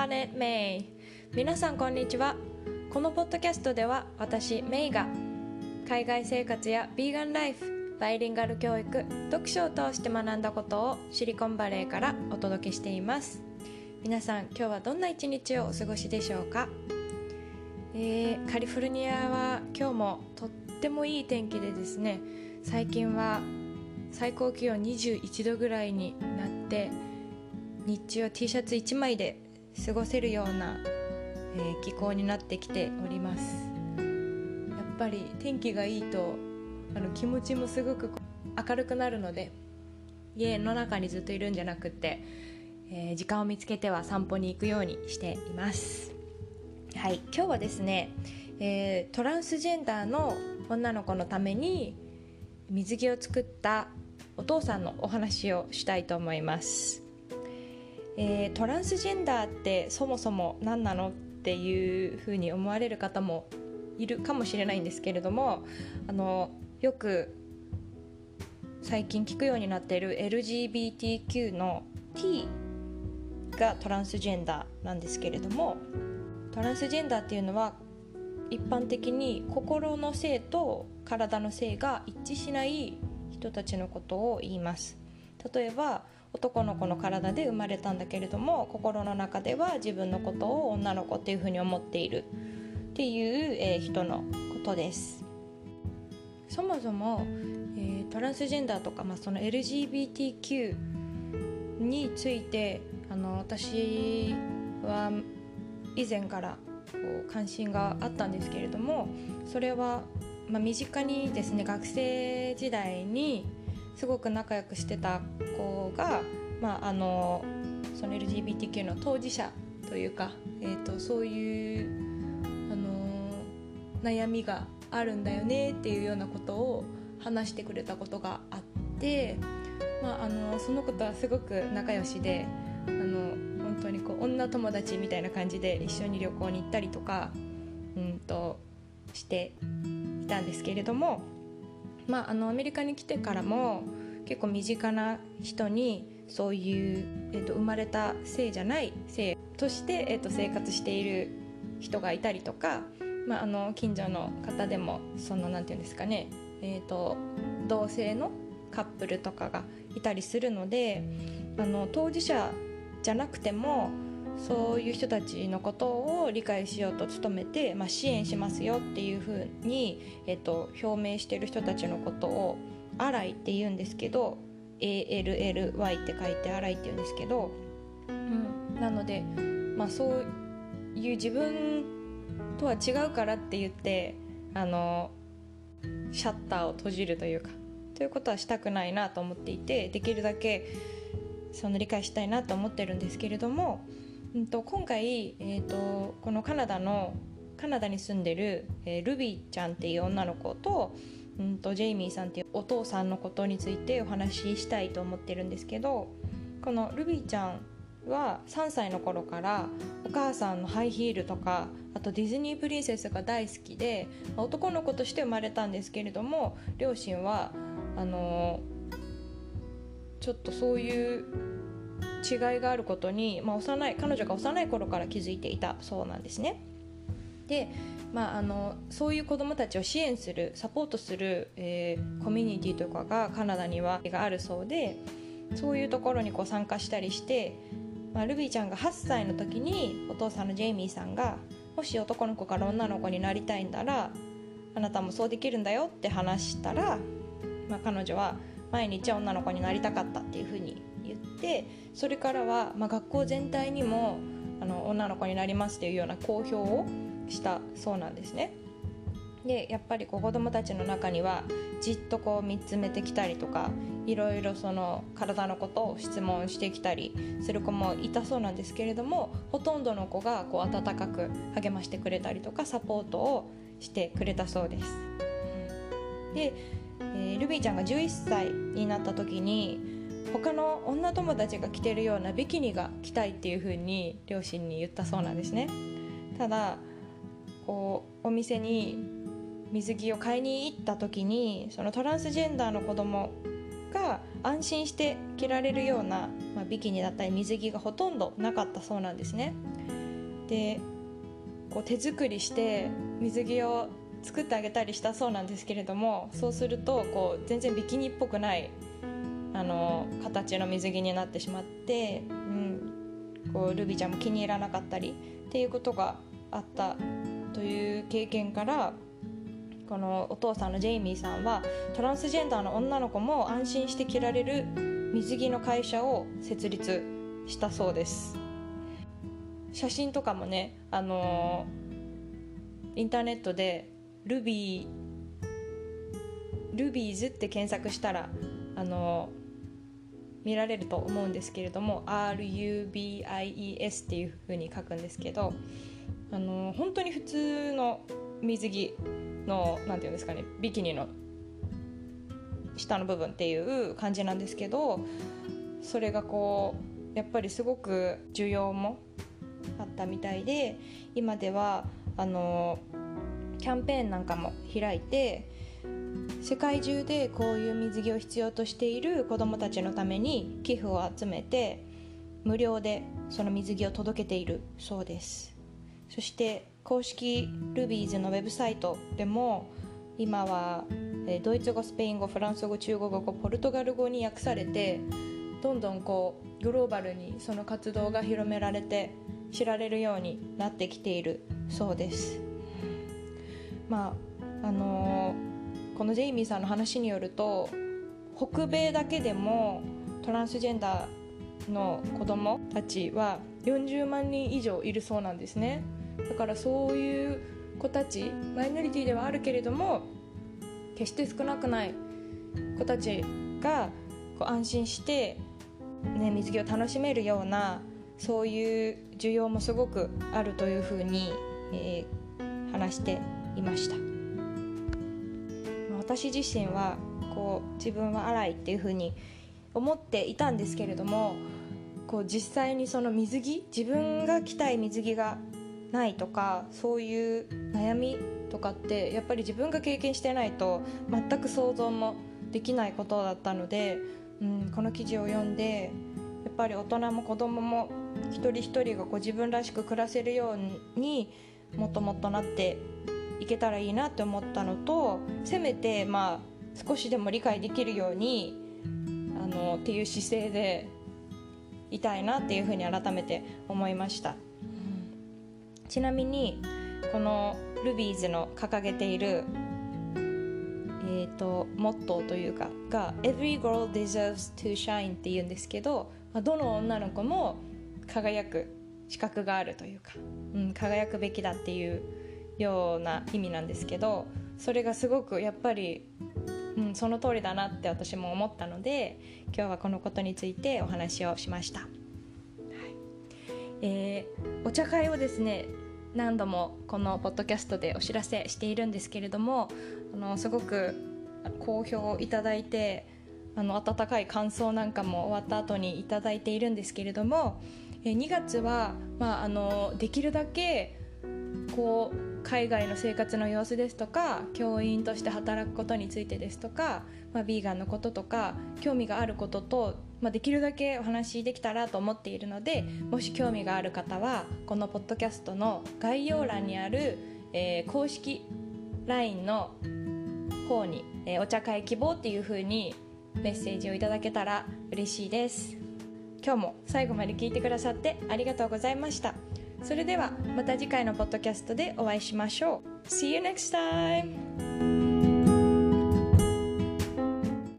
Planet May 皆さんこんにちは。このポッドキャストでは私メイが海外生活やビーガンライフバイリンガル教育読書を通して学んだことをシリコンバレーからお届けしています。皆さん今日はどんな一日をお過ごしでしょうか、えー、カリフォルニアは今日もとってもいい天気でですね。最近は最高気温21度ぐらいになって日中は T シャツ1枚で過ごせるような、えー、気候になってきております。やっぱり天気がいいとあの気持ちもすごく明るくなるので家の中にずっといるんじゃなくって、えー、時間を見つけては散歩に行くようにしています。はい今日はですね、えー、トランスジェンダーの女の子のために水着を作ったお父さんのお話をしたいと思います。えー、トランスジェンダーってそもそも何なのっていうふうに思われる方もいるかもしれないんですけれどもあのよく最近聞くようになっている LGBTQ の T がトランスジェンダーなんですけれどもトランスジェンダーっていうのは一般的に心の性と体の性が一致しない人たちのことを言います。例えば男の子の体で生まれたんだけれども心の中では自分のことを女の子っていうふうに思っているっていう、えー、人のことです。そもそも、えー、トランスジェンダーとか、まあ、その LGBTQ についてあの私は以前からこう関心があったんですけれどもそれは、まあ、身近にですね学生時代にすごく仲良くしてた子が、まあ、あのその LGBTQ の当事者というか、えーと、そういう、あの悩みがあるんだよねっていうようなことを話してくれたことがあって、まあ、あのそのことはすごく仲良しであの本当にこう女友達みたいな感じで一緒に旅行に行ったりとか、うんとしていたんですけれども。まあ、あのアメリカに来てからも結構身近な人にそういう、えーと、生まれた性じゃない性として、えーと、生活している人がいたりとか、まあ、あの近所の方でもそのなんていうんですかね、えーと、同性のカップルとかがいたりするのであの当事者じゃなくてもそういう人たちのことを理解しようと努めて、まあ、支援しますよっていうふうに、えっと、表明してる人たちのことを「アライ」って言うんですけど ALLY って書いて「アライ」って言うんですけど、うん、なので、まあ、そういう自分とは違うからって言ってあのシャッターを閉じるというかということはしたくないなと思っていてできるだけその理解したいなと思ってるんですけれどもうんと、今回、えーと、このカナダのカナダに住んでる、えー、ルビーちゃんっていう女の子と,、うんと、ジェイミーさんっていうお父さんのことについてお話ししたいと思ってるんですけどこのルビーちゃんは3歳の頃からお母さんのハイヒールとかあとディズニープリンセスが大好きで男の子として生まれたんですけれども両親はあのー、ちょっとそういう違いがあることに、まあ、幼い彼女が幼い頃から気づいていたそうなんですね。で、まあ、あのそういう子どもたちを支援するサポートする、えー、コミュニティとかがカナダにはがあるそうでそういうところにこう参加したりして、まあ、ルビーちゃんが8歳の時にお父さんのジェイミーさんがもし男の子から女の子になりたいんだらあなたもそうできるんだよって話したら、まあ、彼女は毎日女の子になりたかったっていうふうに言ってそれからは、まあ、学校全体にもあの女の子になりますっていうような公表をしたそうなんですね。でやっぱりこう子どもたちの中にはじっとこう見つめてきたりとかいろいろその体のことを質問してきたりする子もいたそうなんですけれどもほとんどの子がこう温かく励ましてくれたりとかサポートをしてくれたそうです。で、えー、ルビーちゃんが11歳になった時に他の女友達が着てるようなビキニが着たいっていう風に両親に言ったそうなんですね。ただこうお店に水着を買いに行った時にそのトランスジェンダーの子供が安心して着られるような、まあ、ビキニだったり水着がほとんどなかったそうなんですね。でこう手作りして水着を作ってあげたりしたそうなんですけれどもそうするとこう全然ビキニっぽくないあの形の水着になってしまって、うん、こうルビーちゃんも気に入らなかったりっていうことがあったという経験からこのお父さんのジェイミーさんはトランスジェンダーの女の子も安心して着られる水着の会社を設立したそうです。写真とかもねあのインターネットでルビールビーズって検索したらあの見られると思うんですけれども RUBIES っていう風に書くんですけどあの本当に普通の水着の何て言うんですかねビキニの下の部分っていう感じなんですけどそれがこうやっぱりすごく需要もあったみたいで今ではあのキャンペーンなんかも開いて世界中でこういう水着を必要としている子どもたちのために寄付を集めて無料でその水着を届けているそうです。そして公式ルビーズのウェブサイトでも今はドイツ語スペイン語フランス語中国語ポルトガル語に訳されてどんどんこうグローバルにその活動が広められて知られるようになってきているそうです。まああのー、このジェイミーさんの話によると北米だけでもトランスジェンダーの子供たちは40万人以上いるそうなんですね。だからそういう子たちマイノリティではあるけれども決して少なくない子たちがこう安心して、ね、水着を楽しめるようなそういう需要もすごくあるというふうに、えー、話していました。私自身はこう自分は荒いっていうふうに思っていたんですけれどもこう実際にその水着自分が着たい水着がないとかそういう悩みとかってやっぱり自分が経験してないと全く想像もできないことだったので、うん、この記事を読んでやっぱり大人も子供も一人一人がこう自分らしく暮らせるようにもっともっとなっていけたらいいなって思ったのとせめてまあ少しでも理解できるようにあのっていう姿勢でいたいなっていうふうに改めて思いました。ちなみにこのルビーズの掲げているえーと、モットーというかが「Every girl deserves to shine」っていうんですけど、まあ、どの女の子も輝く資格があるというか、うん、輝くべきだっていうような意味なんですけどそれがすごくやっぱり、うん、その通りだなって私も思ったので今日はこのことについてお話をしました。はいえー、お茶会をですね何度もこのポッドキャストでお知らせしているんですけれどもあのすごく好評をいただいてあの温かい感想なんかも終わった後にいただいているんですけれども2月は、まあ、あのできるだけこう海外の生活の様子ですとか教員として働くことについてですとか、まあ、ビーガンのこととか興味があることとまあ、できるだけお話しできたらと思っているのでもし興味がある方はこのポッドキャストの概要欄にある、えー、公式 LINE の方に、えー、お茶会希望っていう風にメッセージをいただけたら嬉しいです。今日も最後まで聞いてくださってありがとうございました。それではまた次回のポッドキャストでお会いしましょう See you next time!